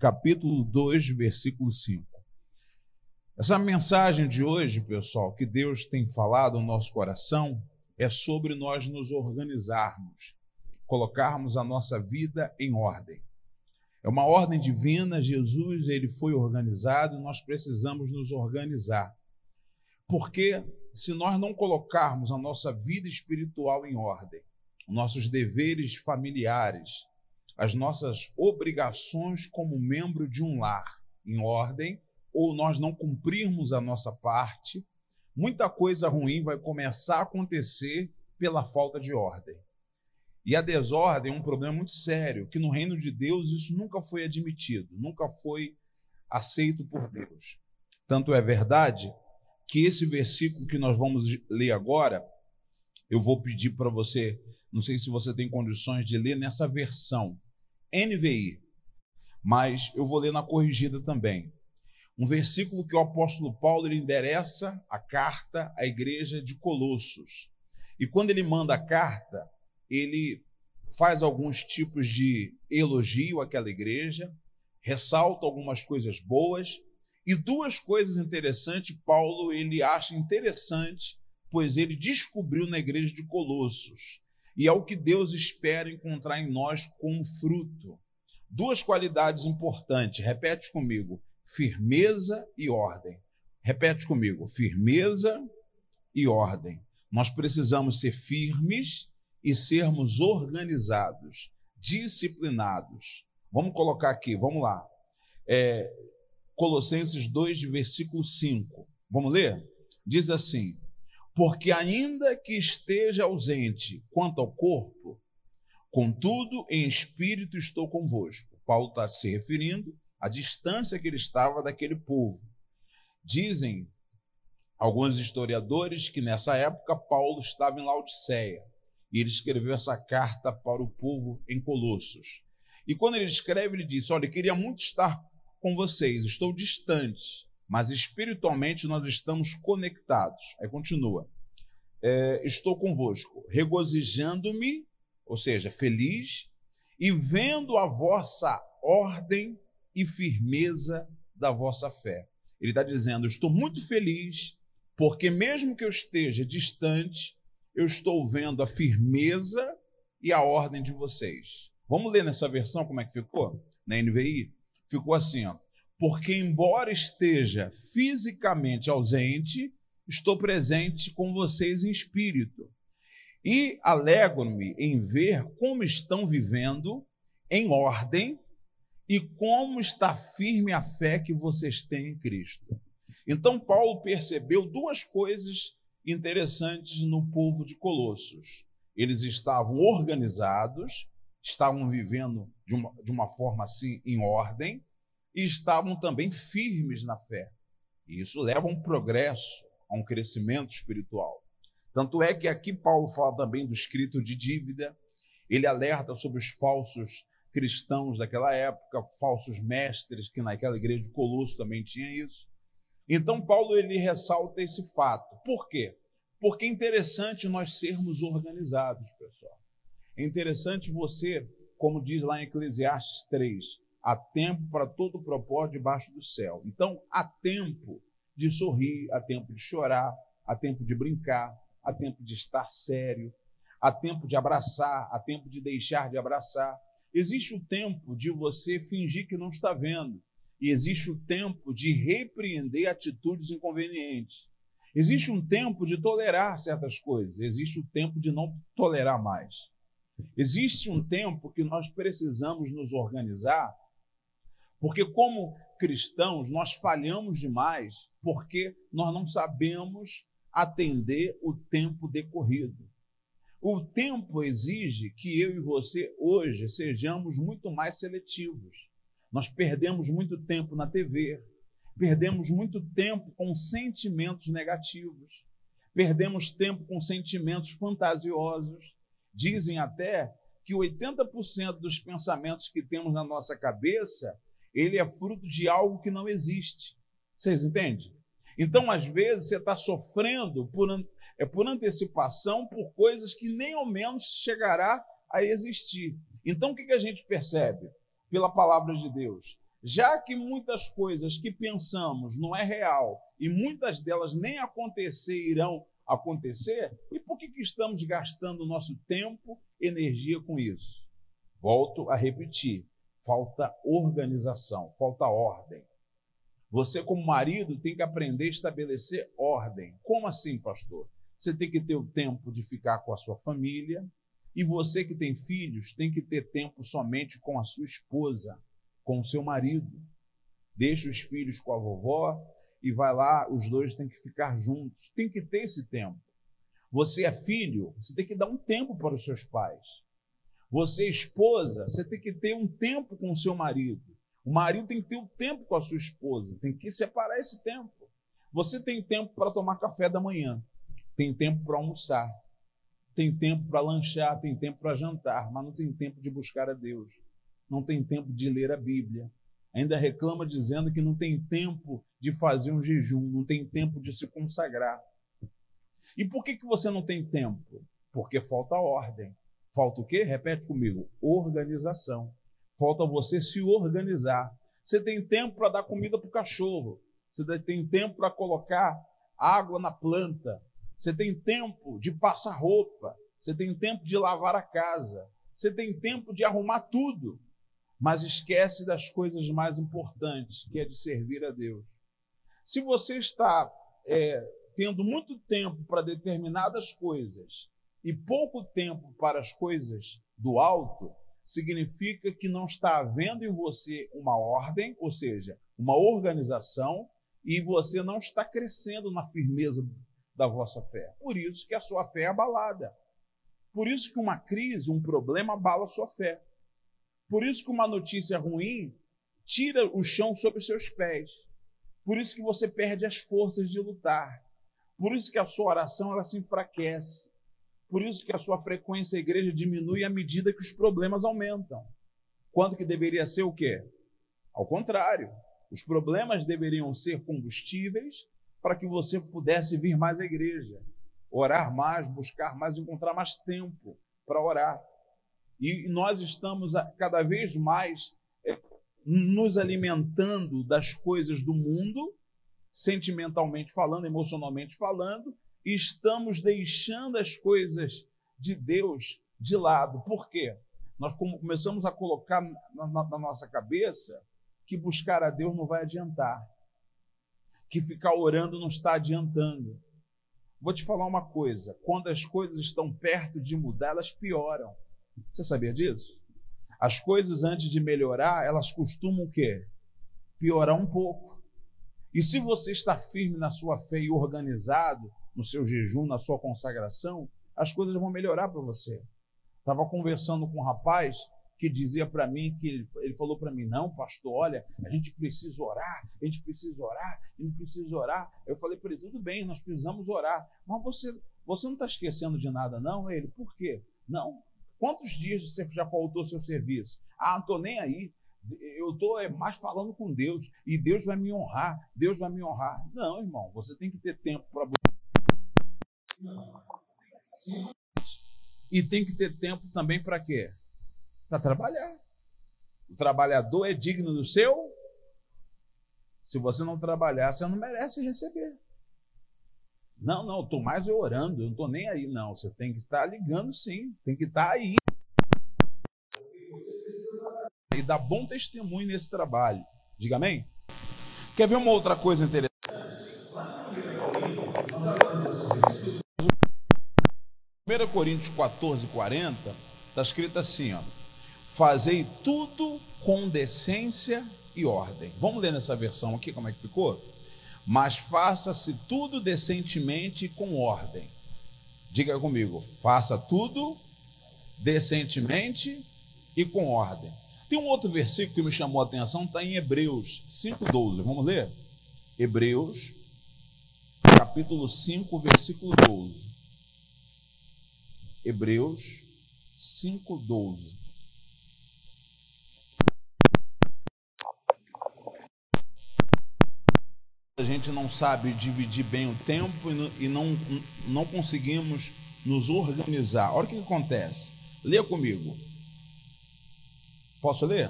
Capítulo 2, versículo 5. Essa mensagem de hoje, pessoal, que Deus tem falado no nosso coração, é sobre nós nos organizarmos, colocarmos a nossa vida em ordem. É uma ordem divina, Jesus ele foi organizado, nós precisamos nos organizar. Porque se nós não colocarmos a nossa vida espiritual em ordem, nossos deveres familiares, as nossas obrigações como membro de um lar em ordem, ou nós não cumprirmos a nossa parte, muita coisa ruim vai começar a acontecer pela falta de ordem. E a desordem é um problema muito sério, que no reino de Deus isso nunca foi admitido, nunca foi aceito por Deus. Tanto é verdade que esse versículo que nós vamos ler agora, eu vou pedir para você, não sei se você tem condições de ler nessa versão, NVI, mas eu vou ler na corrigida também. Um versículo que o apóstolo Paulo ele endereça a carta à igreja de Colossos. E quando ele manda a carta, ele faz alguns tipos de elogio àquela igreja, ressalta algumas coisas boas e duas coisas interessantes Paulo ele acha interessante, pois ele descobriu na igreja de Colossos e é o que Deus espera encontrar em nós como fruto. Duas qualidades importantes, repete comigo: firmeza e ordem. Repete comigo: firmeza e ordem. Nós precisamos ser firmes e sermos organizados, disciplinados. Vamos colocar aqui, vamos lá. É, Colossenses 2, versículo 5. Vamos ler? Diz assim: porque ainda que esteja ausente quanto ao corpo, contudo, em espírito estou convosco. Paulo está se referindo à distância que ele estava daquele povo. Dizem alguns historiadores que nessa época Paulo estava em Laodiceia e ele escreveu essa carta para o povo em Colossos. E quando ele escreve, ele diz: Olha, queria muito estar com vocês, estou distante mas espiritualmente nós estamos conectados. Aí continua. É, estou convosco, regozijando-me, ou seja, feliz, e vendo a vossa ordem e firmeza da vossa fé. Ele está dizendo: estou muito feliz, porque mesmo que eu esteja distante, eu estou vendo a firmeza e a ordem de vocês. Vamos ler nessa versão como é que ficou? Na NVI? Ficou assim, ó porque, embora esteja fisicamente ausente, estou presente com vocês em espírito. E alegro-me em ver como estão vivendo em ordem e como está firme a fé que vocês têm em Cristo. Então, Paulo percebeu duas coisas interessantes no povo de Colossos. Eles estavam organizados, estavam vivendo de uma, de uma forma assim em ordem, e estavam também firmes na fé. E isso leva a um progresso, a um crescimento espiritual. Tanto é que aqui Paulo fala também do escrito de dívida, ele alerta sobre os falsos cristãos daquela época, falsos mestres, que naquela igreja de Colosso também tinha isso. Então, Paulo ele ressalta esse fato. Por quê? Porque é interessante nós sermos organizados, pessoal. É interessante você, como diz lá em Eclesiastes 3, Há tempo para todo propósito debaixo do céu. Então, há tempo de sorrir, há tempo de chorar, há tempo de brincar, há tempo de estar sério, há tempo de abraçar, há tempo de deixar de abraçar. Existe o tempo de você fingir que não está vendo, e existe o tempo de repreender atitudes inconvenientes. Existe um tempo de tolerar certas coisas, existe o tempo de não tolerar mais. Existe um tempo que nós precisamos nos organizar porque, como cristãos, nós falhamos demais porque nós não sabemos atender o tempo decorrido. O tempo exige que eu e você hoje sejamos muito mais seletivos. Nós perdemos muito tempo na TV, perdemos muito tempo com sentimentos negativos, perdemos tempo com sentimentos fantasiosos. Dizem até que 80% dos pensamentos que temos na nossa cabeça ele é fruto de algo que não existe. Vocês entendem? Então, às vezes, você está sofrendo por, é, por antecipação por coisas que nem ao menos chegará a existir. Então, o que, que a gente percebe? pela palavra de Deus. Já que muitas coisas que pensamos não é real e muitas delas nem acontecer irão acontecer, e por que, que estamos gastando nosso tempo, energia com isso? Volto a repetir: falta organização, falta ordem. Você, como marido, tem que aprender a estabelecer ordem. Como assim, pastor? Você tem que ter o tempo de ficar com a sua família, e você que tem filhos tem que ter tempo somente com a sua esposa, com o seu marido. Deixa os filhos com a vovó e vai lá, os dois têm que ficar juntos. Tem que ter esse tempo. Você é filho, você tem que dar um tempo para os seus pais. Você esposa, você tem que ter um tempo com o seu marido. O marido tem que ter um tempo com a sua esposa, tem que separar esse tempo. Você tem tempo para tomar café da manhã, tem tempo para almoçar, tem tempo para lanchar, tem tempo para jantar, mas não tem tempo de buscar a Deus, não tem tempo de ler a Bíblia. Ainda reclama dizendo que não tem tempo de fazer um jejum, não tem tempo de se consagrar. E por que, que você não tem tempo? Porque falta ordem. Falta o quê? Repete comigo: organização. Falta você se organizar. Você tem tempo para dar comida para o cachorro. Você tem tempo para colocar água na planta. Você tem tempo de passar roupa. Você tem tempo de lavar a casa. Você tem tempo de arrumar tudo. Mas esquece das coisas mais importantes, que é de servir a Deus. Se você está é, tendo muito tempo para determinadas coisas e pouco tempo para as coisas do alto, significa que não está havendo em você uma ordem, ou seja, uma organização, e você não está crescendo na firmeza da vossa fé. Por isso que a sua fé é abalada. Por isso que uma crise, um problema abala a sua fé. Por isso que uma notícia ruim tira o chão sobre os seus pés. Por isso que você perde as forças de lutar. Por isso que a sua oração ela se enfraquece. Por isso que a sua frequência à igreja diminui à medida que os problemas aumentam. Quando que deveria ser o quê? Ao contrário, os problemas deveriam ser combustíveis para que você pudesse vir mais à igreja, orar mais, buscar mais, encontrar mais tempo para orar. E nós estamos cada vez mais é, nos alimentando das coisas do mundo, sentimentalmente falando, emocionalmente falando, estamos deixando as coisas de Deus de lado. Por quê? Nós começamos a colocar na, na, na nossa cabeça que buscar a Deus não vai adiantar que ficar orando não está adiantando. Vou te falar uma coisa: quando as coisas estão perto de mudar, elas pioram. Você sabia disso? As coisas antes de melhorar, elas costumam o quê? Piorar um pouco. E se você está firme na sua fé e organizado no seu jejum, na sua consagração, as coisas vão melhorar para você. Estava conversando com um rapaz que dizia para mim que ele, ele falou para mim: não, pastor, olha, a gente precisa orar, a gente precisa orar, a gente precisa orar. Eu falei para ele: tudo bem, nós precisamos orar, mas você, você não está esquecendo de nada, não? Ele, por quê? Não. Quantos dias você já faltou seu serviço? Ah, não estou nem aí. Eu estou é, mais falando com Deus e Deus vai me honrar, Deus vai me honrar. Não, irmão, você tem que ter tempo para. E tem que ter tempo também para quê? para trabalhar. O trabalhador é digno do seu. Se você não trabalhar, você não merece receber. Não, não, estou mais orando, eu não estou nem aí. Não, você tem que estar tá ligando sim, tem que estar tá aí. E dar bom testemunho nesse trabalho. Diga amém? Quer ver uma outra coisa interessante? 1 Coríntios 14, 40, está escrito assim, ó. Fazei tudo com decência e ordem. Vamos ler nessa versão aqui como é que ficou? Mas faça-se tudo decentemente e com ordem. Diga comigo, faça tudo decentemente e com ordem. Tem um outro versículo que me chamou a atenção, está em Hebreus 5,12. Vamos ler? Hebreus, capítulo 5, versículo 12. Hebreus 5,12. a gente não sabe dividir bem o tempo e não, não conseguimos nos organizar. Olha o que acontece. Leia comigo. Posso ler?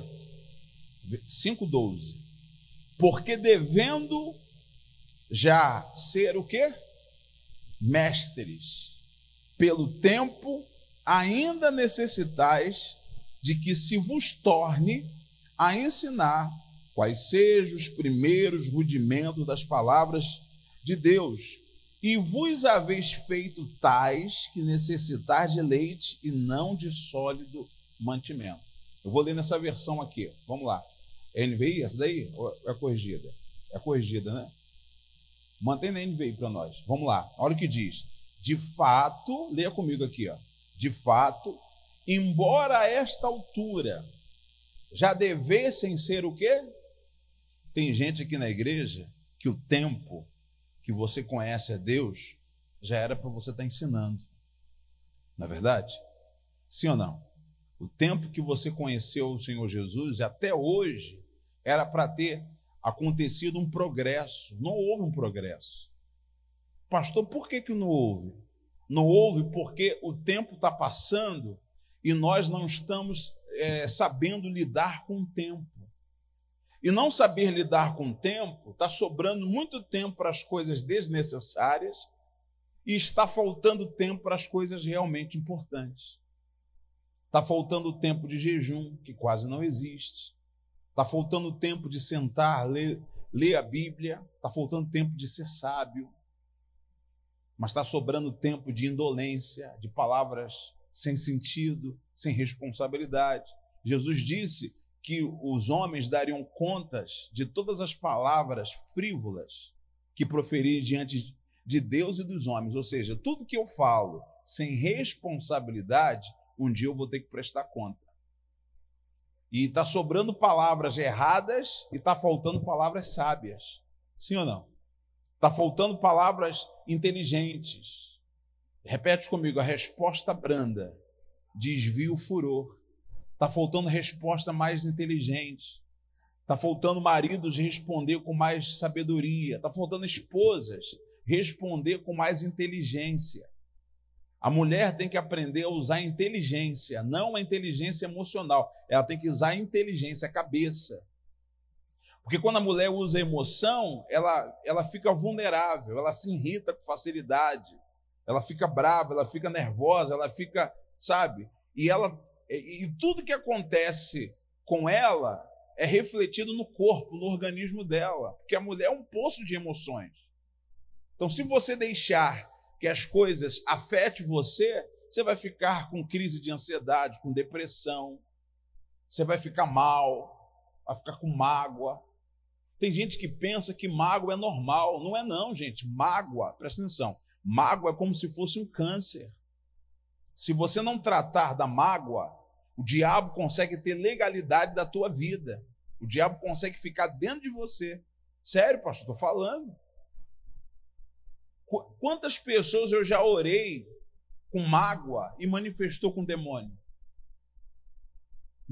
5,12. Porque devendo já ser o quê? Mestres, pelo tempo ainda necessitais de que se vos torne a ensinar quais sejam os primeiros rudimentos das palavras de Deus, e vos haveis feito tais que necessitais de leite e não de sólido mantimento. Eu vou ler nessa versão aqui. Vamos lá. É NVI, essa daí? Ou é corrigida? É corrigida, né? Mantém na NVI para nós. Vamos lá. Olha o que diz. De fato, leia comigo aqui, ó. De fato, embora a esta altura já devessem ser o quê? Tem gente aqui na igreja que o tempo que você conhece a Deus já era para você estar tá ensinando. Não é verdade? Sim ou não? O tempo que você conheceu o Senhor Jesus, até hoje, era para ter acontecido um progresso. Não houve um progresso. Pastor, por que, que não houve? Não houve porque o tempo está passando e nós não estamos é, sabendo lidar com o tempo. E não saber lidar com o tempo, está sobrando muito tempo para as coisas desnecessárias e está faltando tempo para as coisas realmente importantes. Está faltando tempo de jejum, que quase não existe. Está faltando tempo de sentar, ler, ler a Bíblia. Está faltando tempo de ser sábio. Mas está sobrando tempo de indolência, de palavras sem sentido, sem responsabilidade. Jesus disse que os homens dariam contas de todas as palavras frívolas que proferir diante de Deus e dos homens. Ou seja, tudo que eu falo sem responsabilidade um dia eu vou ter que prestar conta. E está sobrando palavras erradas e está faltando palavras sábias. Sim ou não? Está faltando palavras inteligentes. Repete comigo: a resposta branda desvia o furor. Está faltando resposta mais inteligente. Está faltando maridos responder com mais sabedoria. Está faltando esposas responder com mais inteligência. A mulher tem que aprender a usar a inteligência, não a inteligência emocional. Ela tem que usar a inteligência, a cabeça. Porque quando a mulher usa emoção, ela, ela fica vulnerável, ela se irrita com facilidade, ela fica brava, ela fica nervosa, ela fica, sabe? E ela e, e tudo que acontece com ela é refletido no corpo, no organismo dela, porque a mulher é um poço de emoções. Então, se você deixar que as coisas afetem você, você vai ficar com crise de ansiedade, com depressão, você vai ficar mal, vai ficar com mágoa. Tem gente que pensa que mágoa é normal. Não é não, gente. Mágoa, presta atenção. Mágoa é como se fosse um câncer. Se você não tratar da mágoa, o diabo consegue ter legalidade da tua vida. O diabo consegue ficar dentro de você. Sério, pastor, estou falando. Quantas pessoas eu já orei com mágoa e manifestou com demônio?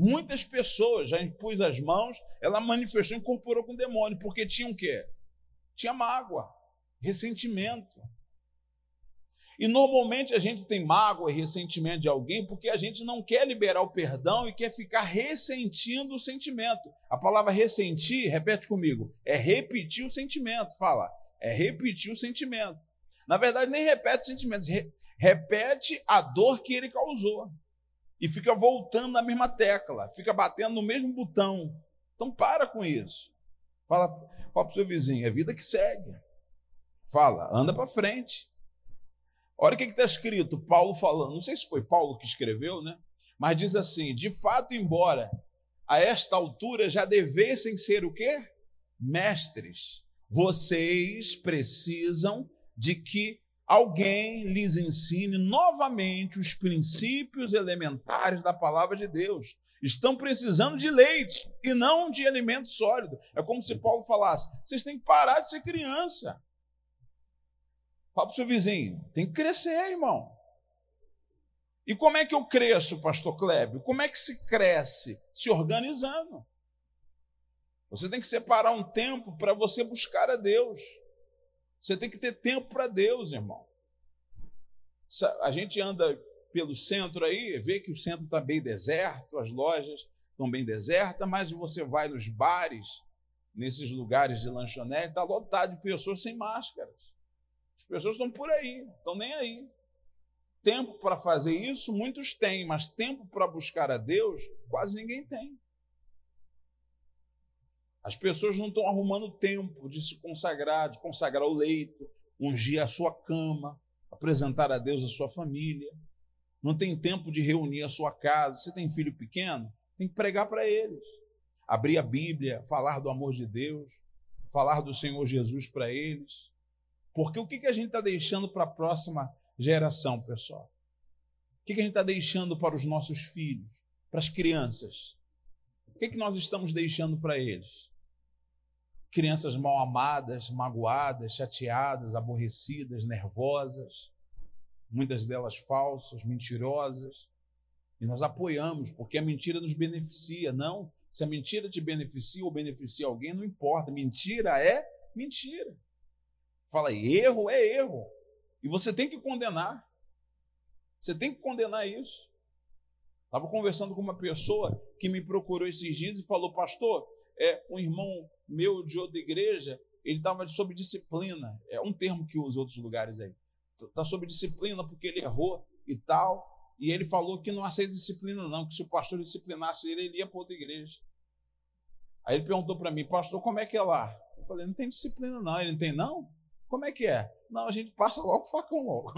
Muitas pessoas já impus as mãos, ela manifestou, incorporou com demônio, porque tinha o quê? Tinha mágoa, ressentimento. E normalmente a gente tem mágoa e ressentimento de alguém porque a gente não quer liberar o perdão e quer ficar ressentindo o sentimento. A palavra ressentir, repete comigo, é repetir o sentimento. Fala, é repetir o sentimento. Na verdade, nem repete sentimentos, re repete a dor que ele causou. E fica voltando na mesma tecla, fica batendo no mesmo botão. Então para com isso. Fala, fala para o seu vizinho, é vida que segue. Fala, anda para frente. Olha o que está escrito, Paulo falando. Não sei se foi Paulo que escreveu, né? Mas diz assim: de fato, embora a esta altura já devessem ser o quê? Mestres. Vocês precisam de que alguém lhes ensine novamente os princípios elementares da palavra de Deus. Estão precisando de leite e não de alimento sólido. É como se Paulo falasse: vocês têm que parar de ser criança. Fala para o seu vizinho: tem que crescer, irmão. E como é que eu cresço, pastor Kleber? Como é que se cresce? Se organizando. Você tem que separar um tempo para você buscar a Deus. Você tem que ter tempo para Deus, irmão. A gente anda pelo centro aí, vê que o centro está bem deserto, as lojas estão bem desertas, mas você vai nos bares, nesses lugares de lanchonete, está lotado de pessoas sem máscaras. As pessoas estão por aí, estão nem aí. Tempo para fazer isso, muitos têm, mas tempo para buscar a Deus, quase ninguém tem. As pessoas não estão arrumando tempo de se consagrar, de consagrar o leito, ungir a sua cama, apresentar a Deus a sua família. Não tem tempo de reunir a sua casa. Você tem filho pequeno? Tem que pregar para eles. Abrir a Bíblia, falar do amor de Deus, falar do Senhor Jesus para eles. Porque o que a gente está deixando para a próxima geração, pessoal? O que a gente está deixando para os nossos filhos, para as crianças? O que, que nós estamos deixando para eles? Crianças mal amadas, magoadas, chateadas, aborrecidas, nervosas, muitas delas falsas, mentirosas. E nós apoiamos, porque a mentira nos beneficia. Não, se a mentira te beneficia ou beneficia alguém, não importa. Mentira é mentira. Fala, erro é erro. E você tem que condenar. Você tem que condenar isso. Estava conversando com uma pessoa que me procurou esses dias e falou, pastor, é um irmão meu de outra igreja, ele estava sob disciplina. É um termo que usa outros lugares aí. Está sob disciplina porque ele errou e tal. E ele falou que não aceita disciplina, não, que se o pastor disciplinasse ele, ele ia para outra igreja. Aí ele perguntou para mim, pastor, como é que é lá? Eu falei, não tem disciplina, não. Ele não tem, não? Como é que é? Não, a gente passa logo o facão logo.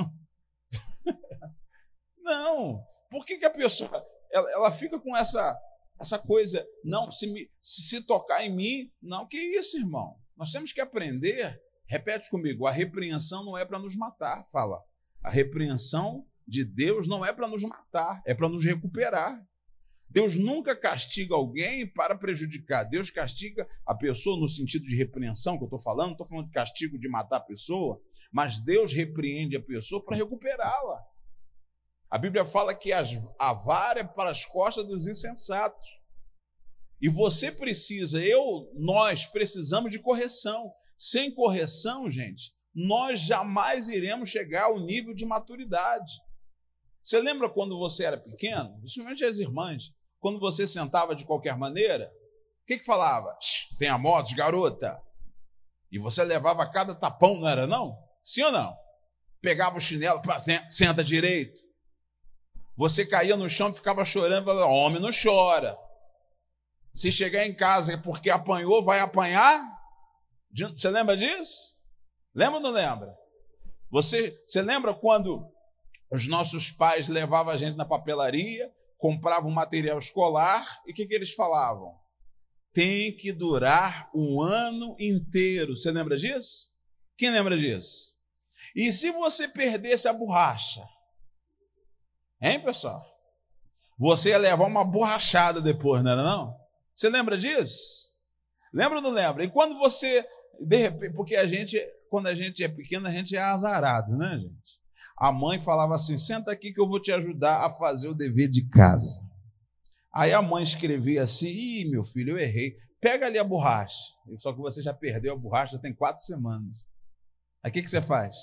não. Por que, que a pessoa ela, ela fica com essa essa coisa, não, se, se, tocar em mim, não, que isso, irmão? Nós temos que aprender, repete comigo, a repreensão não é para nos matar, fala. A repreensão de Deus não é para nos matar, é para nos recuperar. Deus nunca castiga alguém para prejudicar. Deus castiga a pessoa no sentido de repreensão que eu estou falando, estou falando de castigo de matar a pessoa, mas Deus repreende a pessoa para recuperá-la. A Bíblia fala que a vara é para as costas dos insensatos. E você precisa, eu, nós precisamos de correção. Sem correção, gente, nós jamais iremos chegar ao nível de maturidade. Você lembra quando você era pequeno, principalmente as irmãs, quando você sentava de qualquer maneira? O que, que falava? Tenha modos, garota. E você levava cada tapão, não era não? Sim ou não? Pegava o chinelo, senta direito. Você caía no chão e ficava chorando, falava, homem não chora. Se chegar em casa é porque apanhou, vai apanhar? Você lembra disso? Lembra ou não lembra? Você, você lembra quando os nossos pais levavam a gente na papelaria, compravam material escolar e o que, que eles falavam? Tem que durar um ano inteiro. Você lembra disso? Quem lembra disso? E se você perdesse a borracha? Hein, pessoal? Você ia levar uma borrachada depois, não era não? Você lembra disso? Lembra ou não lembra? E quando você, de repente, porque a gente, quando a gente é pequeno, a gente é azarado, né, gente? A mãe falava assim: senta aqui que eu vou te ajudar a fazer o dever de casa. Aí a mãe escrevia assim: ih, meu filho, eu errei. Pega ali a borracha. Só que você já perdeu a borracha, tem quatro semanas. Aí o que, que você faz?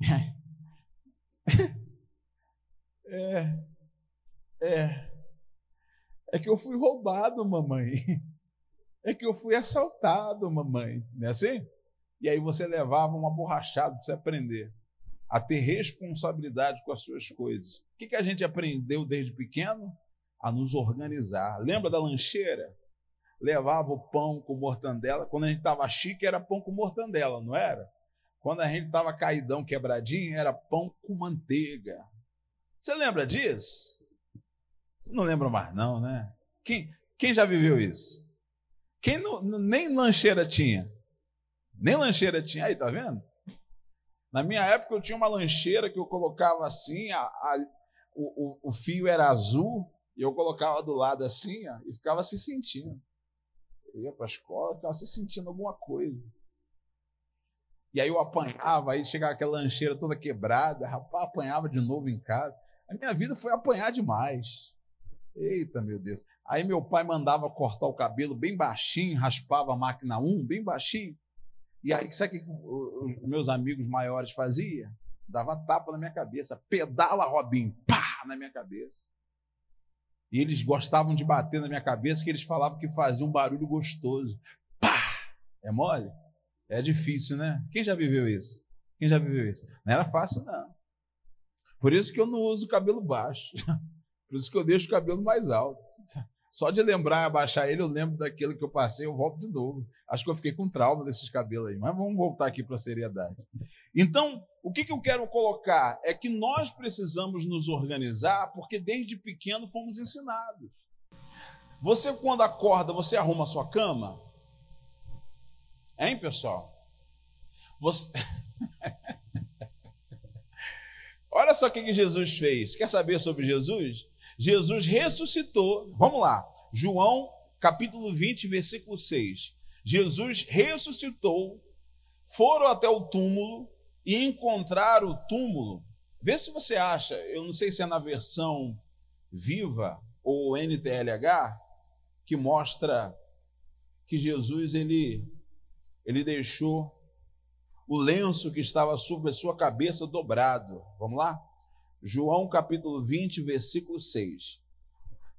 É. É. É que eu fui roubado, mamãe. É que eu fui assaltado, mamãe. Não é assim? E aí você levava uma borrachada para você aprender a ter responsabilidade com as suas coisas. O que, que a gente aprendeu desde pequeno? A nos organizar. Lembra da lancheira? Levava o pão com mortandela. Quando a gente estava chique, era pão com mortandela, não era? Quando a gente estava caidão, quebradinho, era pão com manteiga. Você lembra disso? Você não lembra mais, não, né? Quem, quem já viveu isso? Quem não, nem lancheira tinha? Nem lancheira tinha. Aí, tá vendo? Na minha época eu tinha uma lancheira que eu colocava assim, a, a, o, o, o, fio era azul, e eu colocava do lado assim, ó, e ficava se sentindo. Eu ia para a escola, ficava se sentindo alguma coisa. E aí eu apanhava, aí chegava aquela lancheira toda quebrada, rapaz, apanhava de novo em casa. A minha vida foi apanhar demais. Eita, meu Deus. Aí meu pai mandava cortar o cabelo bem baixinho, raspava a máquina 1, bem baixinho. E aí, sabe o que os meus amigos maiores faziam? Dava tapa na minha cabeça. Pedala, Robinho, pá, na minha cabeça. E eles gostavam de bater na minha cabeça, que eles falavam que fazia um barulho gostoso. Pá! É mole? É difícil, né? Quem já viveu isso? Quem já viveu isso? Não era fácil, não. Por isso que eu não uso cabelo baixo. Por isso que eu deixo o cabelo mais alto. Só de lembrar abaixar ele, eu lembro daquilo que eu passei, eu volto de novo. Acho que eu fiquei com trauma desses cabelos aí. Mas vamos voltar aqui para a seriedade. Então, o que, que eu quero colocar é que nós precisamos nos organizar, porque desde pequeno fomos ensinados. Você, quando acorda, você arruma a sua cama? Hein, pessoal? Você. Olha só o que Jesus fez. Quer saber sobre Jesus? Jesus ressuscitou. Vamos lá. João, capítulo 20, versículo 6. Jesus ressuscitou, foram até o túmulo e encontraram o túmulo. Vê se você acha, eu não sei se é na versão viva ou NTLH, que mostra que Jesus ele, ele deixou o lenço que estava sobre a sua cabeça dobrado. Vamos lá? João capítulo 20, versículo 6.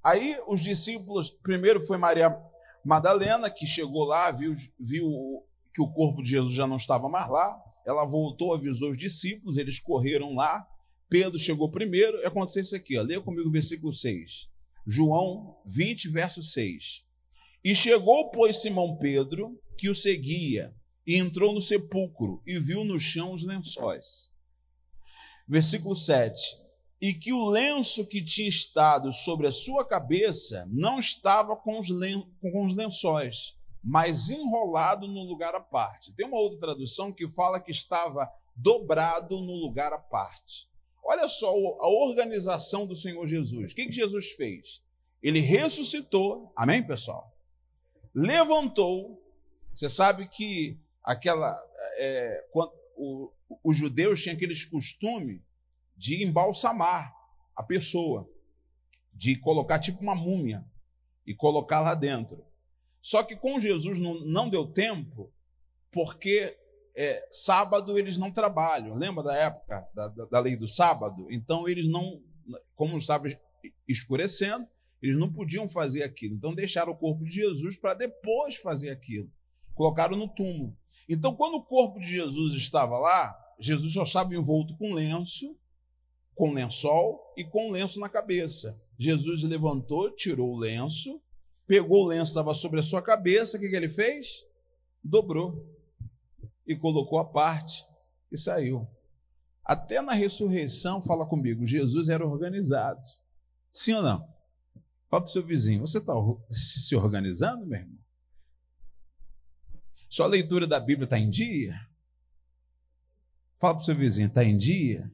Aí os discípulos, primeiro foi Maria Madalena, que chegou lá, viu, viu que o corpo de Jesus já não estava mais lá. Ela voltou, avisou os discípulos, eles correram lá. Pedro chegou primeiro, e aconteceu isso aqui, ó. leia comigo o versículo 6. João 20, verso 6. E chegou, pois, Simão Pedro, que o seguia, e entrou no sepulcro, e viu no chão os lençóis Versículo 7. E que o lenço que tinha estado sobre a sua cabeça não estava com os, len com os lençóis, mas enrolado no lugar à parte. Tem uma outra tradução que fala que estava dobrado no lugar à parte. Olha só a organização do Senhor Jesus. O que, que Jesus fez? Ele ressuscitou, amém, pessoal? Levantou. Você sabe que aquela. É, quando, os judeus tinham aqueles costume de embalsamar a pessoa, de colocar tipo uma múmia e colocar lá dentro. Só que com Jesus não, não deu tempo, porque é, sábado eles não trabalham. Lembra da época da, da, da lei do sábado? Então eles não, como estava escurecendo, eles não podiam fazer aquilo. Então deixaram o corpo de Jesus para depois fazer aquilo. Colocaram no túmulo. Então, quando o corpo de Jesus estava lá, Jesus só estava envolto com lenço, com lençol e com lenço na cabeça. Jesus levantou, tirou o lenço, pegou o lenço estava sobre a sua cabeça, o que, que ele fez? Dobrou e colocou a parte e saiu. Até na ressurreição, fala comigo, Jesus era organizado. Sim ou não? Fala para o seu vizinho, você está se organizando, meu irmão? Sua leitura da Bíblia está em dia? Fala para o seu vizinho, está em dia?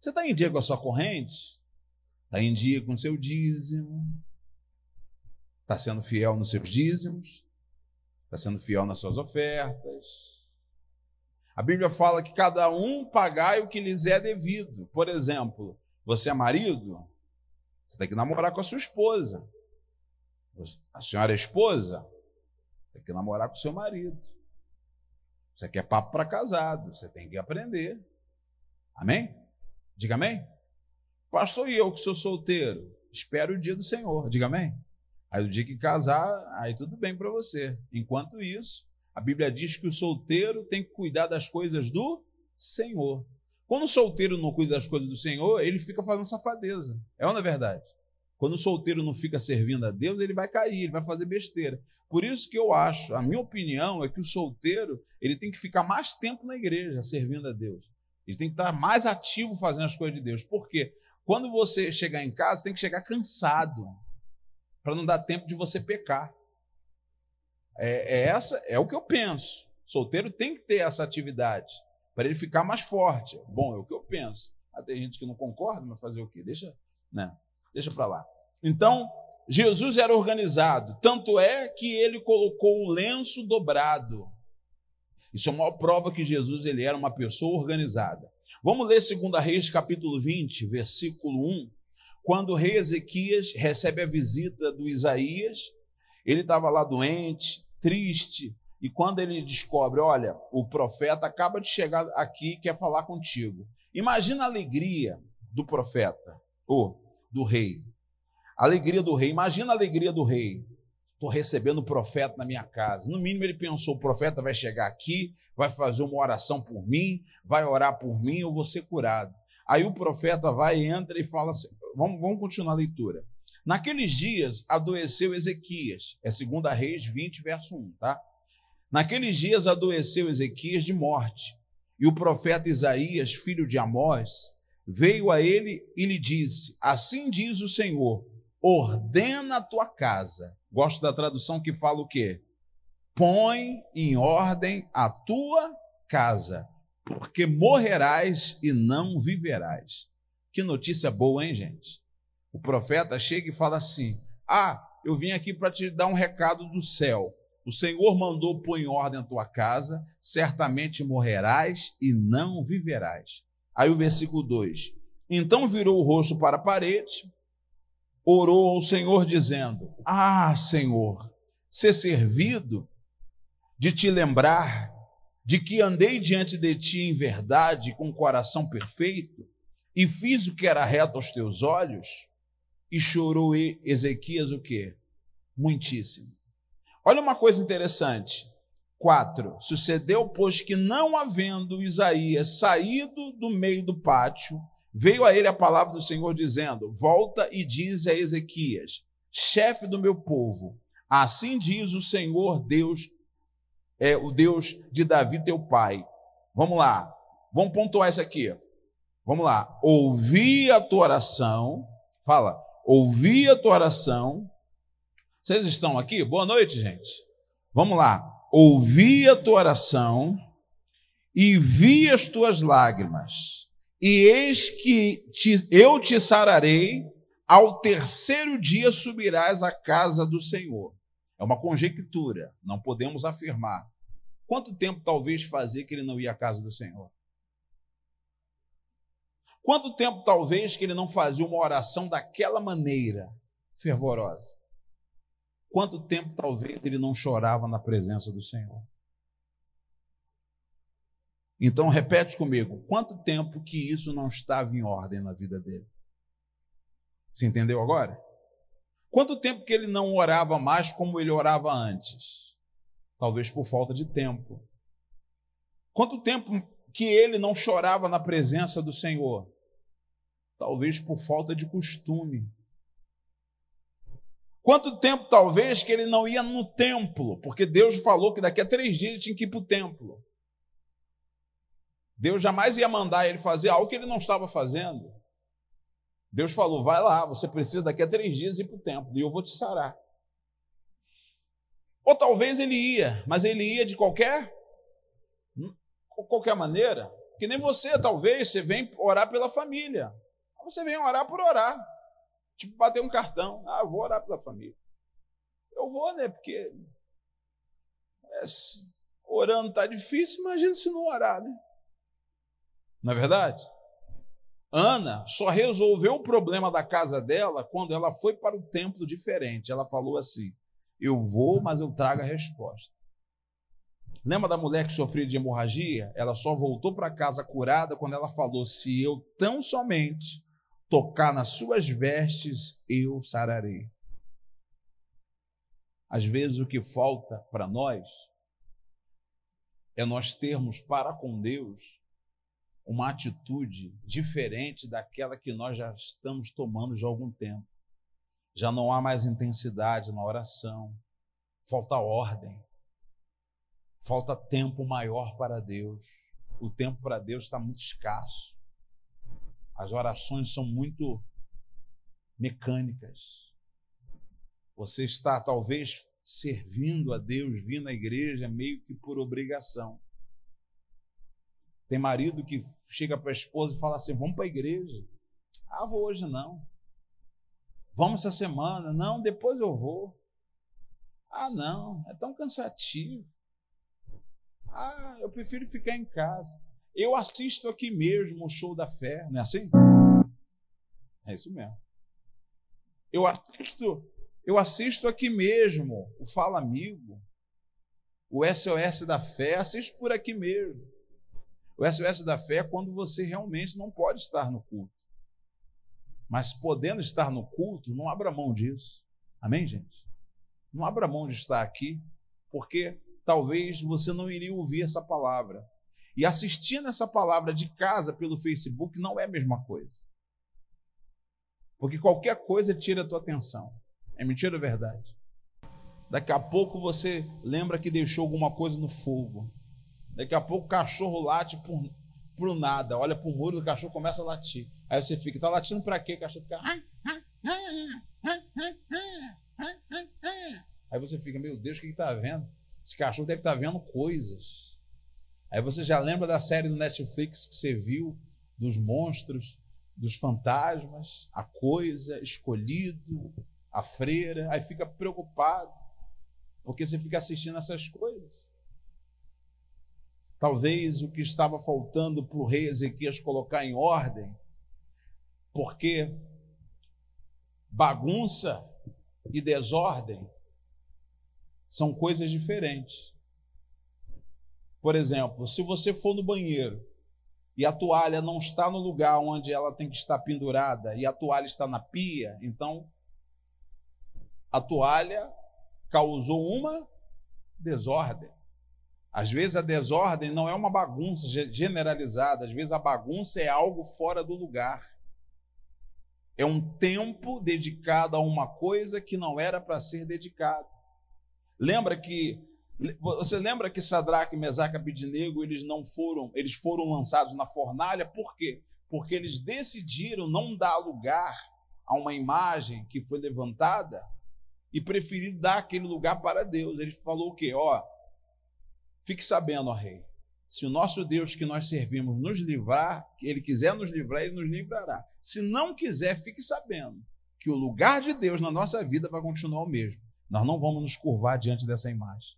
Você está em dia com a sua corrente? Está em dia com o seu dízimo? Está sendo fiel nos seus dízimos? Está sendo fiel nas suas ofertas? A Bíblia fala que cada um pagai o que lhes é devido. Por exemplo, você é marido, você tem que namorar com a sua esposa. A senhora é esposa, tem que namorar com o seu marido. Você quer papo para casado, você tem que aprender. Amém? Diga amém. Pastor, e eu que sou solteiro? Espero o dia do Senhor. Diga amém. Aí o dia que casar, aí tudo bem para você. Enquanto isso, a Bíblia diz que o solteiro tem que cuidar das coisas do Senhor. Quando o solteiro não cuida das coisas do Senhor, ele fica fazendo safadeza. É ou não é verdade? Quando o solteiro não fica servindo a Deus, ele vai cair, ele vai fazer besteira. Por isso que eu acho, a minha opinião é que o solteiro, ele tem que ficar mais tempo na igreja, servindo a Deus. Ele tem que estar mais ativo fazendo as coisas de Deus. Por quê? Quando você chegar em casa, tem que chegar cansado, para não dar tempo de você pecar. É, é, essa, é o que eu penso. Solteiro tem que ter essa atividade para ele ficar mais forte. Bom, é o que eu penso. Ah, tem gente que não concorda, mas fazer o quê? Deixa, né? Deixa para lá. Então, Jesus era organizado, tanto é que ele colocou o lenço dobrado. Isso é uma prova que Jesus ele era uma pessoa organizada. Vamos ler 2 Reis, capítulo 20, versículo 1. Quando o rei Ezequias recebe a visita do Isaías, ele estava lá doente, triste, e quando ele descobre, olha, o profeta acaba de chegar aqui e quer falar contigo. Imagina a alegria do profeta, ou do rei. Alegria do rei. Imagina a alegria do rei. Estou recebendo o profeta na minha casa. No mínimo, ele pensou: o profeta vai chegar aqui, vai fazer uma oração por mim, vai orar por mim, eu vou ser curado. Aí o profeta vai, entra e fala assim: vamos, vamos continuar a leitura. Naqueles dias adoeceu Ezequias, é 2 Reis 20, verso 1, tá? Naqueles dias adoeceu Ezequias de morte, e o profeta Isaías, filho de Amós, veio a ele e lhe disse: Assim diz o Senhor, ordena a tua casa. Gosto da tradução que fala o quê? Põe em ordem a tua casa, porque morrerás e não viverás. Que notícia boa, hein, gente? O profeta chega e fala assim: Ah, eu vim aqui para te dar um recado do céu. O Senhor mandou pôr em ordem a tua casa, certamente morrerás e não viverás. Aí o versículo 2: Então virou o rosto para a parede, orou ao Senhor, dizendo: Ah, Senhor, ser servido de te lembrar de que andei diante de ti em verdade, com o coração perfeito, e fiz o que era reto aos teus olhos, e chorou Ezequias o quê? Muitíssimo. Olha uma coisa interessante. 4. Sucedeu, pois, que não havendo Isaías saído do meio do pátio, veio a ele a palavra do Senhor dizendo: Volta e diz a Ezequias, chefe do meu povo, assim diz o Senhor Deus, é o Deus de Davi teu pai. Vamos lá. Vamos pontuar isso aqui. Vamos lá. Ouvi a tua oração. Fala. Ouvi a tua oração vocês estão aqui? Boa noite, gente. Vamos lá. Ouvi a tua oração e vi as tuas lágrimas, e eis que te, eu te sararei, ao terceiro dia subirás à casa do Senhor. É uma conjectura, não podemos afirmar. Quanto tempo talvez fazia que ele não ia à casa do Senhor? Quanto tempo talvez que ele não fazia uma oração daquela maneira, fervorosa? Quanto tempo talvez ele não chorava na presença do Senhor? Então repete comigo, quanto tempo que isso não estava em ordem na vida dele? Você entendeu agora? Quanto tempo que ele não orava mais como ele orava antes? Talvez por falta de tempo. Quanto tempo que ele não chorava na presença do Senhor? Talvez por falta de costume. Quanto tempo, talvez, que ele não ia no templo, porque Deus falou que daqui a três dias ele tinha que ir para o templo. Deus jamais ia mandar ele fazer algo que ele não estava fazendo. Deus falou: vai lá, você precisa daqui a três dias ir para o templo, e eu vou te sarar. Ou talvez ele ia, mas ele ia de qualquer, hum, qualquer maneira, que nem você, talvez, você vem orar pela família. Você vem orar por orar. Tipo, bater um cartão. Ah, vou orar pela família. Eu vou, né? Porque é, orando está difícil, imagina se não orar, né? Não é verdade? Ana só resolveu o problema da casa dela quando ela foi para o templo diferente. Ela falou assim: Eu vou, mas eu trago a resposta. Lembra da mulher que sofria de hemorragia? Ela só voltou para casa curada quando ela falou: Se eu tão somente tocar nas suas vestes, eu sararei. Às vezes o que falta para nós é nós termos para com Deus uma atitude diferente daquela que nós já estamos tomando já há algum tempo. Já não há mais intensidade na oração, falta ordem, falta tempo maior para Deus. O tempo para Deus está muito escasso. As orações são muito mecânicas. Você está talvez servindo a Deus, vindo à igreja meio que por obrigação. Tem marido que chega para a esposa e fala assim: vamos para a igreja. Ah, vou hoje não. Vamos essa semana. Não, depois eu vou. Ah, não, é tão cansativo. Ah, eu prefiro ficar em casa. Eu assisto aqui mesmo o show da fé, não é assim? É isso mesmo. Eu assisto, eu assisto aqui mesmo o Fala Amigo, o SOS da fé, assisto por aqui mesmo. O SOS da fé é quando você realmente não pode estar no culto. Mas podendo estar no culto, não abra mão disso. Amém, gente? Não abra mão de estar aqui, porque talvez você não iria ouvir essa palavra. E assistindo essa palavra de casa pelo Facebook não é a mesma coisa. Porque qualquer coisa tira a tua atenção. É mentira ou verdade? Daqui a pouco você lembra que deixou alguma coisa no fogo. Daqui a pouco o cachorro late por, por nada. Olha para o muro, o cachorro começa a latir. Aí você fica, tá latindo para quê? O cachorro fica. Aí você fica, meu Deus, o que está vendo? Esse cachorro deve estar tá vendo coisas. Aí você já lembra da série do Netflix que você viu, dos monstros, dos fantasmas, a coisa, escolhido, a freira. Aí fica preocupado, porque você fica assistindo essas coisas. Talvez o que estava faltando para o rei Ezequias colocar em ordem, porque bagunça e desordem são coisas diferentes. Por exemplo, se você for no banheiro e a toalha não está no lugar onde ela tem que estar pendurada e a toalha está na pia, então a toalha causou uma desordem. Às vezes a desordem não é uma bagunça generalizada, às vezes a bagunça é algo fora do lugar. É um tempo dedicado a uma coisa que não era para ser dedicado. Lembra que você lembra que Sadraque, Mesaque e eles não foram, eles foram lançados na fornalha, por quê? Porque eles decidiram não dar lugar a uma imagem que foi levantada e preferiram dar aquele lugar para Deus. Ele falou o quê? Ó, fique sabendo, ó rei, se o nosso Deus que nós servimos nos livrar, que ele quiser nos livrar, ele nos livrará. Se não quiser, fique sabendo que o lugar de Deus na nossa vida vai continuar o mesmo. Nós não vamos nos curvar diante dessa imagem.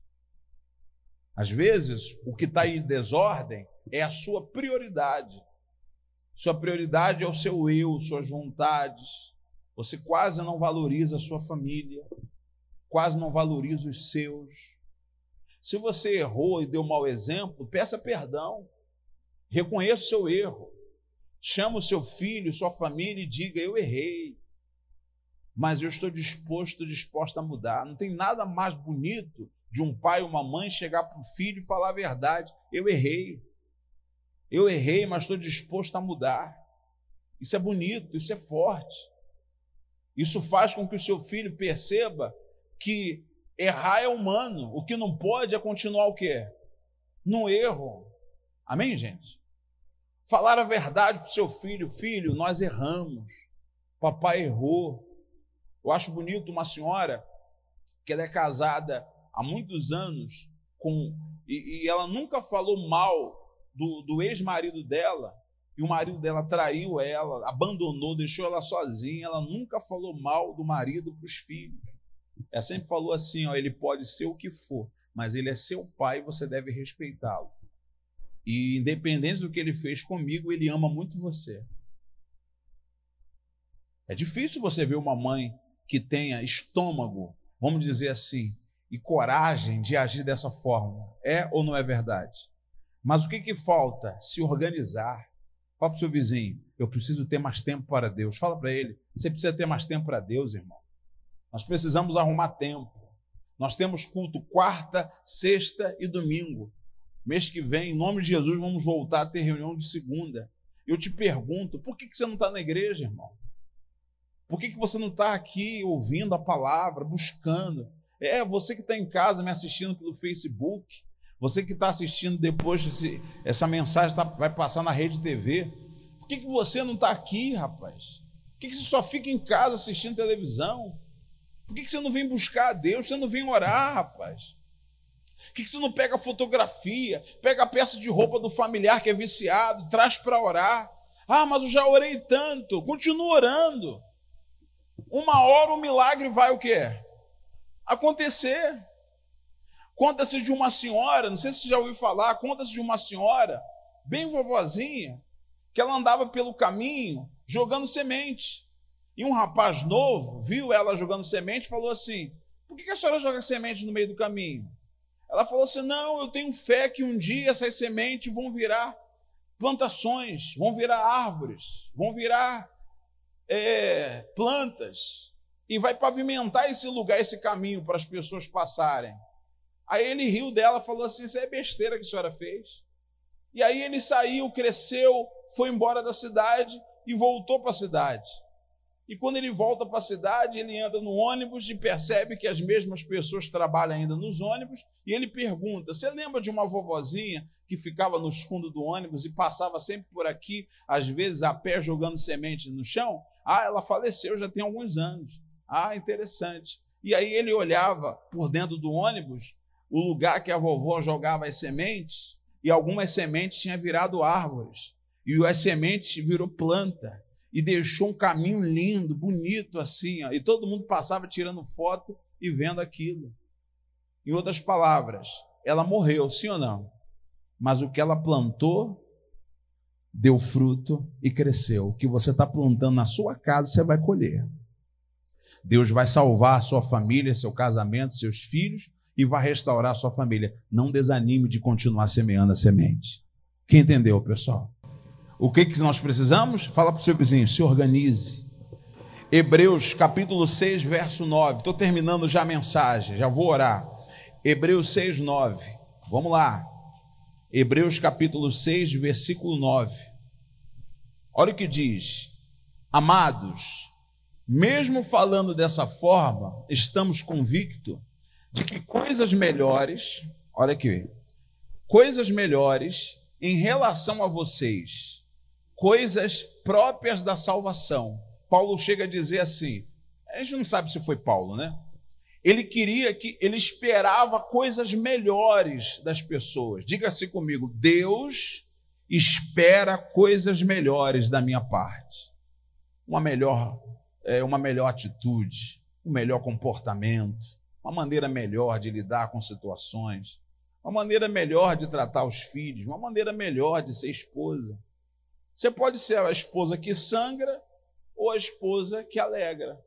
Às vezes, o que está em desordem é a sua prioridade. Sua prioridade é o seu eu, suas vontades. Você quase não valoriza a sua família, quase não valoriza os seus. Se você errou e deu mau exemplo, peça perdão. Reconheça o seu erro. Chama o seu filho, sua família e diga: Eu errei mas eu estou disposto, disposta a mudar. Não tem nada mais bonito de um pai ou uma mãe chegar para o filho e falar a verdade. Eu errei. Eu errei, mas estou disposto a mudar. Isso é bonito, isso é forte. Isso faz com que o seu filho perceba que errar é humano. O que não pode é continuar o quê? No erro. Amém, gente? Falar a verdade para o seu filho, filho, nós erramos. Papai errou. Eu acho bonito uma senhora que ela é casada há muitos anos com e, e ela nunca falou mal do, do ex-marido dela e o marido dela traiu ela, abandonou, deixou ela sozinha. Ela nunca falou mal do marido para os filhos. Ela sempre falou assim: ó, ele pode ser o que for, mas ele é seu pai e você deve respeitá-lo. E independente do que ele fez comigo, ele ama muito você. É difícil você ver uma mãe que tenha estômago, vamos dizer assim, e coragem de agir dessa forma. É ou não é verdade? Mas o que, que falta? Se organizar. Fala para o seu vizinho: eu preciso ter mais tempo para Deus. Fala para ele: você precisa ter mais tempo para Deus, irmão. Nós precisamos arrumar tempo. Nós temos culto quarta, sexta e domingo. Mês que vem, em nome de Jesus, vamos voltar a ter reunião de segunda. Eu te pergunto: por que, que você não está na igreja, irmão? Por que, que você não está aqui ouvindo a palavra, buscando? É, você que está em casa me assistindo pelo Facebook, você que está assistindo depois, desse, essa mensagem tá, vai passar na rede TV. Por que, que você não está aqui, rapaz? Por que, que você só fica em casa assistindo televisão? Por que, que você não vem buscar a Deus? Você não vem orar, rapaz? Por que, que você não pega fotografia, pega a peça de roupa do familiar que é viciado, traz para orar? Ah, mas eu já orei tanto. Continua orando uma hora o milagre vai o quê? Acontecer. Conta-se de uma senhora, não sei se você já ouviu falar, conta-se de uma senhora, bem vovozinha, que ela andava pelo caminho jogando semente. E um rapaz novo viu ela jogando semente e falou assim: Por que a senhora joga semente no meio do caminho? Ela falou assim: Não, eu tenho fé que um dia essas sementes vão virar plantações, vão virar árvores, vão virar é, plantas e vai pavimentar esse lugar, esse caminho para as pessoas passarem. Aí ele riu dela, falou assim: Isso é besteira que a senhora fez. E aí ele saiu, cresceu, foi embora da cidade e voltou para a cidade. E quando ele volta para a cidade, ele anda no ônibus e percebe que as mesmas pessoas trabalham ainda nos ônibus. E ele pergunta: Você lembra de uma vovozinha que ficava nos fundos do ônibus e passava sempre por aqui, às vezes a pé jogando semente no chão? Ah, ela faleceu já tem alguns anos. Ah, interessante. E aí ele olhava por dentro do ônibus o lugar que a vovó jogava as sementes, e algumas sementes tinham virado árvores, e as sementes virou planta, e deixou um caminho lindo, bonito assim, ó, e todo mundo passava tirando foto e vendo aquilo. Em outras palavras, ela morreu, sim ou não? Mas o que ela plantou deu fruto e cresceu. O que você está plantando na sua casa, você vai colher. Deus vai salvar a sua família, seu casamento, seus filhos, e vai restaurar a sua família. Não desanime de continuar semeando a semente. Quem entendeu, pessoal? O que, que nós precisamos? Fala para o seu vizinho, se organize. Hebreus capítulo 6, verso 9. Estou terminando já a mensagem, já vou orar. Hebreus 6, 9. Vamos lá. Hebreus capítulo 6, versículo 9. Olha o que diz: Amados, mesmo falando dessa forma, estamos convictos de que coisas melhores, olha aqui, coisas melhores em relação a vocês, coisas próprias da salvação. Paulo chega a dizer assim, a gente não sabe se foi Paulo, né? Ele queria que ele esperava coisas melhores das pessoas. Diga-se comigo, Deus espera coisas melhores da minha parte. Uma melhor, é, uma melhor atitude, um melhor comportamento, uma maneira melhor de lidar com situações, uma maneira melhor de tratar os filhos, uma maneira melhor de ser esposa. Você pode ser a esposa que sangra ou a esposa que alegra.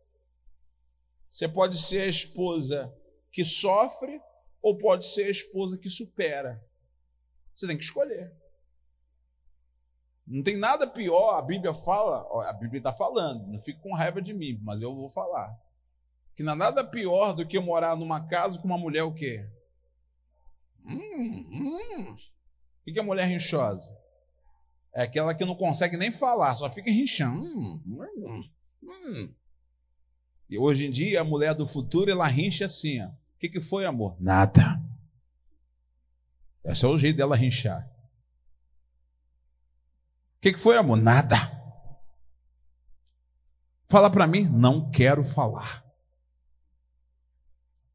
Você pode ser a esposa que sofre ou pode ser a esposa que supera. Você tem que escolher. Não tem nada pior, a Bíblia fala, a Bíblia está falando, não fique com raiva de mim, mas eu vou falar que não há nada pior do que morar numa casa com uma mulher o quê? Hum, hum. O que é mulher rinchosa? É aquela que não consegue nem falar, só fica rinchando. Hum, hum, hum. E hoje em dia, a mulher do futuro, ela rincha assim. O que, que foi, amor? Nada. Esse é o jeito dela rinchar. O que, que foi, amor? Nada. Fala para mim, não quero falar.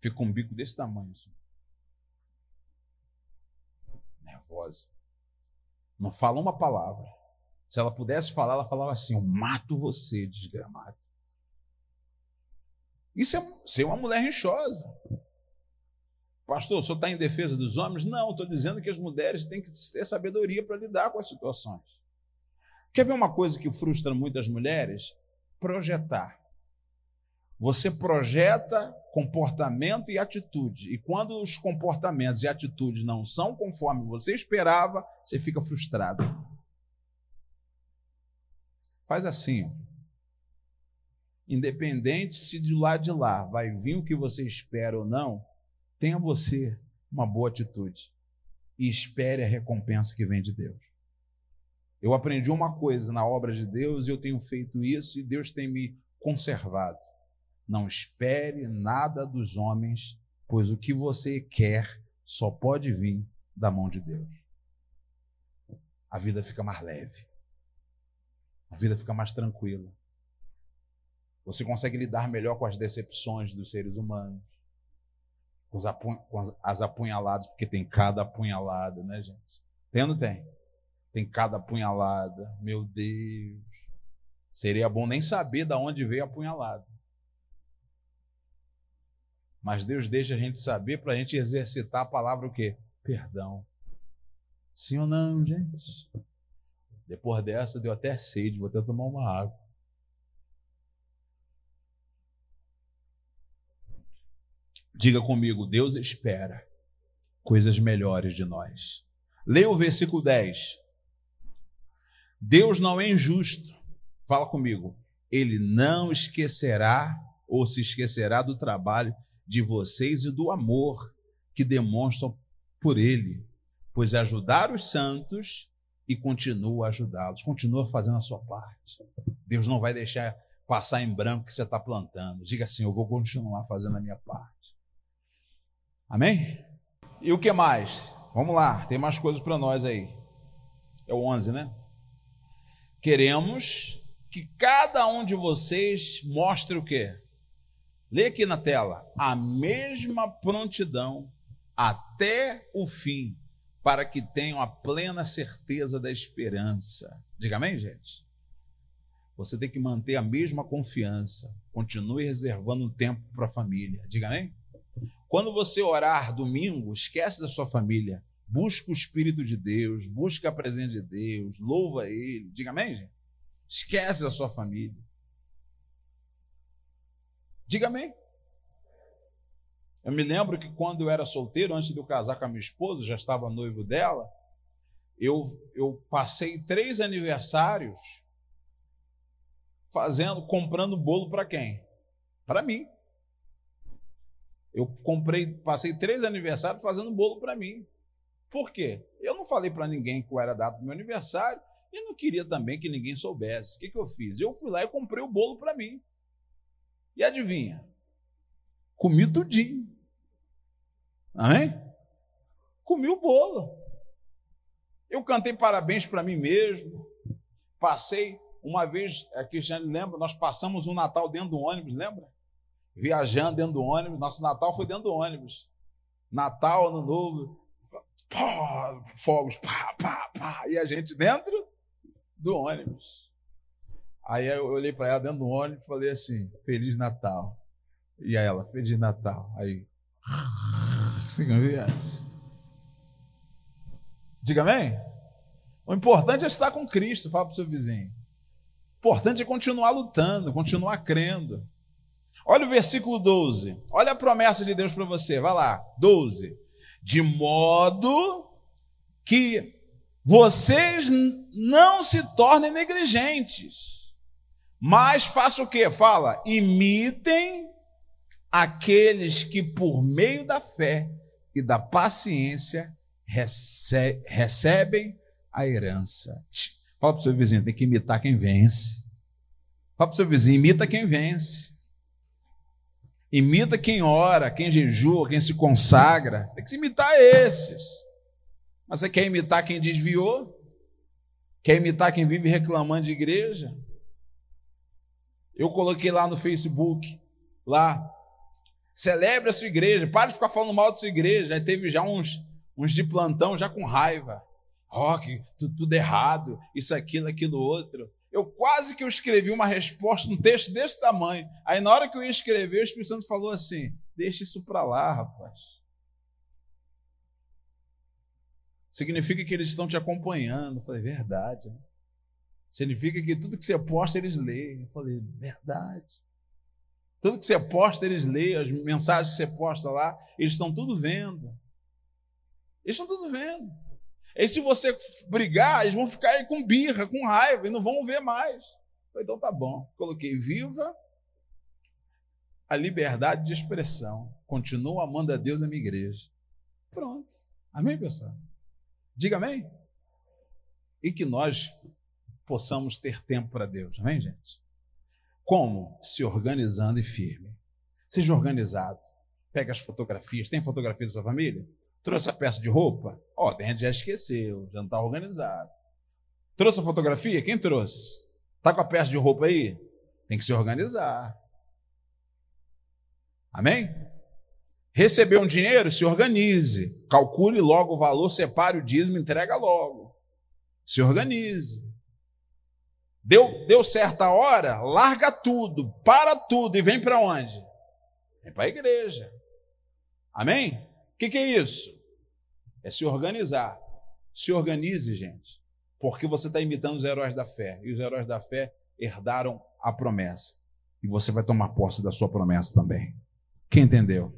Fica um bico desse tamanho. Assim. Nervosa. Não fala uma palavra. Se ela pudesse falar, ela falava assim: Eu mato você, desgramado. Isso é ser uma mulher rinchosa. Pastor, o senhor está em defesa dos homens? Não, estou dizendo que as mulheres têm que ter sabedoria para lidar com as situações. Quer ver uma coisa que frustra muitas mulheres? Projetar. Você projeta comportamento e atitude. E quando os comportamentos e atitudes não são conforme você esperava, você fica frustrado. Faz assim, Independente se de lá de lá vai vir o que você espera ou não, tenha você uma boa atitude e espere a recompensa que vem de Deus. Eu aprendi uma coisa na obra de Deus e eu tenho feito isso e Deus tem me conservado. Não espere nada dos homens, pois o que você quer só pode vir da mão de Deus. A vida fica mais leve. A vida fica mais tranquila. Você consegue lidar melhor com as decepções dos seres humanos, com, com as apunhaladas, porque tem cada apunhalada, né, gente? Tem ou não tem? Tem cada apunhalada. Meu Deus. Seria bom nem saber de onde veio a apunhalada. Mas Deus deixa a gente saber para a gente exercitar a palavra o quê? Perdão. Sim ou não, gente? Depois dessa, deu até sede, vou até tomar uma água. Diga comigo, Deus espera coisas melhores de nós. Leia o versículo 10. Deus não é injusto. Fala comigo. ele não esquecerá ou se esquecerá do trabalho de vocês e do amor que demonstram por ele, pois ajudar os santos e continua a ajudá-los, continua fazendo a sua parte. Deus não vai deixar passar em branco que você está plantando. Diga assim: eu vou continuar fazendo a minha parte. Amém? E o que mais? Vamos lá, tem mais coisas para nós aí. É o 11, né? Queremos que cada um de vocês mostre o quê? Lê aqui na tela. A mesma prontidão até o fim, para que tenham a plena certeza da esperança. Diga amém, gente? Você tem que manter a mesma confiança. Continue reservando um tempo para a família. Diga amém? Quando você orar domingo, esquece da sua família. Busca o Espírito de Deus, busca a presença de Deus, louva Ele. Diga amém, gente? Esquece da sua família. Diga amém. Eu me lembro que quando eu era solteiro, antes de eu casar com a minha esposa, já estava noivo dela, eu, eu passei três aniversários fazendo, comprando bolo para quem? Para mim. Eu comprei, passei três aniversários fazendo bolo para mim. Por quê? Eu não falei para ninguém qual era a data do meu aniversário e não queria também que ninguém soubesse. O que, que eu fiz? Eu fui lá e comprei o bolo para mim. E adivinha? Comi tudinho. Amém? Comi o bolo. Eu cantei parabéns para mim mesmo. Passei uma vez, a Cristiane lembra, nós passamos um Natal dentro do ônibus, lembra? Viajando dentro do ônibus. Nosso Natal foi dentro do ônibus. Natal, Ano Novo, pá, fogos, pá, pá, pá, e a gente dentro do ônibus. Aí eu olhei para ela dentro do ônibus e falei assim: Feliz Natal. E aí ela, Feliz Natal. Aí, siga. Diga amém? O importante é estar com Cristo, fala para o seu vizinho. O importante é continuar lutando, continuar crendo. Olha o versículo 12. Olha a promessa de Deus para você. Vai lá. 12. De modo que vocês não se tornem negligentes, mas façam o que? Fala, imitem aqueles que, por meio da fé e da paciência, rece recebem a herança. Fala para o seu vizinho, tem que imitar quem vence. Fala para o seu vizinho, imita quem vence. Imita quem ora, quem jejua, quem se consagra. Tem que imitar esses. Mas você quer imitar quem desviou? Quer imitar quem vive reclamando de igreja? Eu coloquei lá no Facebook, lá, Celebre a sua igreja. Pare de ficar falando mal da sua igreja. Já teve já uns, uns de plantão já com raiva. Ó, oh, que tudo, tudo errado, isso, aquilo, aquilo, outro. Eu quase que eu escrevi uma resposta, um texto desse tamanho. Aí na hora que eu ia escrever, o Espírito Santo falou assim: deixa isso para lá, rapaz. Significa que eles estão te acompanhando. Eu falei, verdade. Né? Significa que tudo que você posta, eles leem. Eu falei, verdade. Tudo que você posta, eles leem, as mensagens que você posta lá, eles estão tudo vendo. Eles estão tudo vendo. E se você brigar, eles vão ficar aí com birra, com raiva, e não vão ver mais. Falei, então tá bom. Coloquei viva a liberdade de expressão. Continuo amando a Deus e a minha igreja. Pronto. Amém, pessoal? Diga amém. E que nós possamos ter tempo para Deus. Amém, gente? Como? Se organizando e firme. Seja organizado. Pega as fotografias. Tem fotografia da sua família? Trouxe a peça de roupa? Ó, oh, tem gente já esqueceu, já não está organizado. Trouxe a fotografia? Quem trouxe? Está com a peça de roupa aí? Tem que se organizar. Amém? Recebeu um dinheiro? Se organize. Calcule logo o valor, separe o dízimo, entrega logo. Se organize. Deu, deu certa hora, larga tudo, para tudo e vem para onde? Vem para a igreja. Amém? O que, que é isso? É se organizar. Se organize, gente, porque você está imitando os heróis da fé. E os heróis da fé herdaram a promessa. E você vai tomar posse da sua promessa também. Quem entendeu?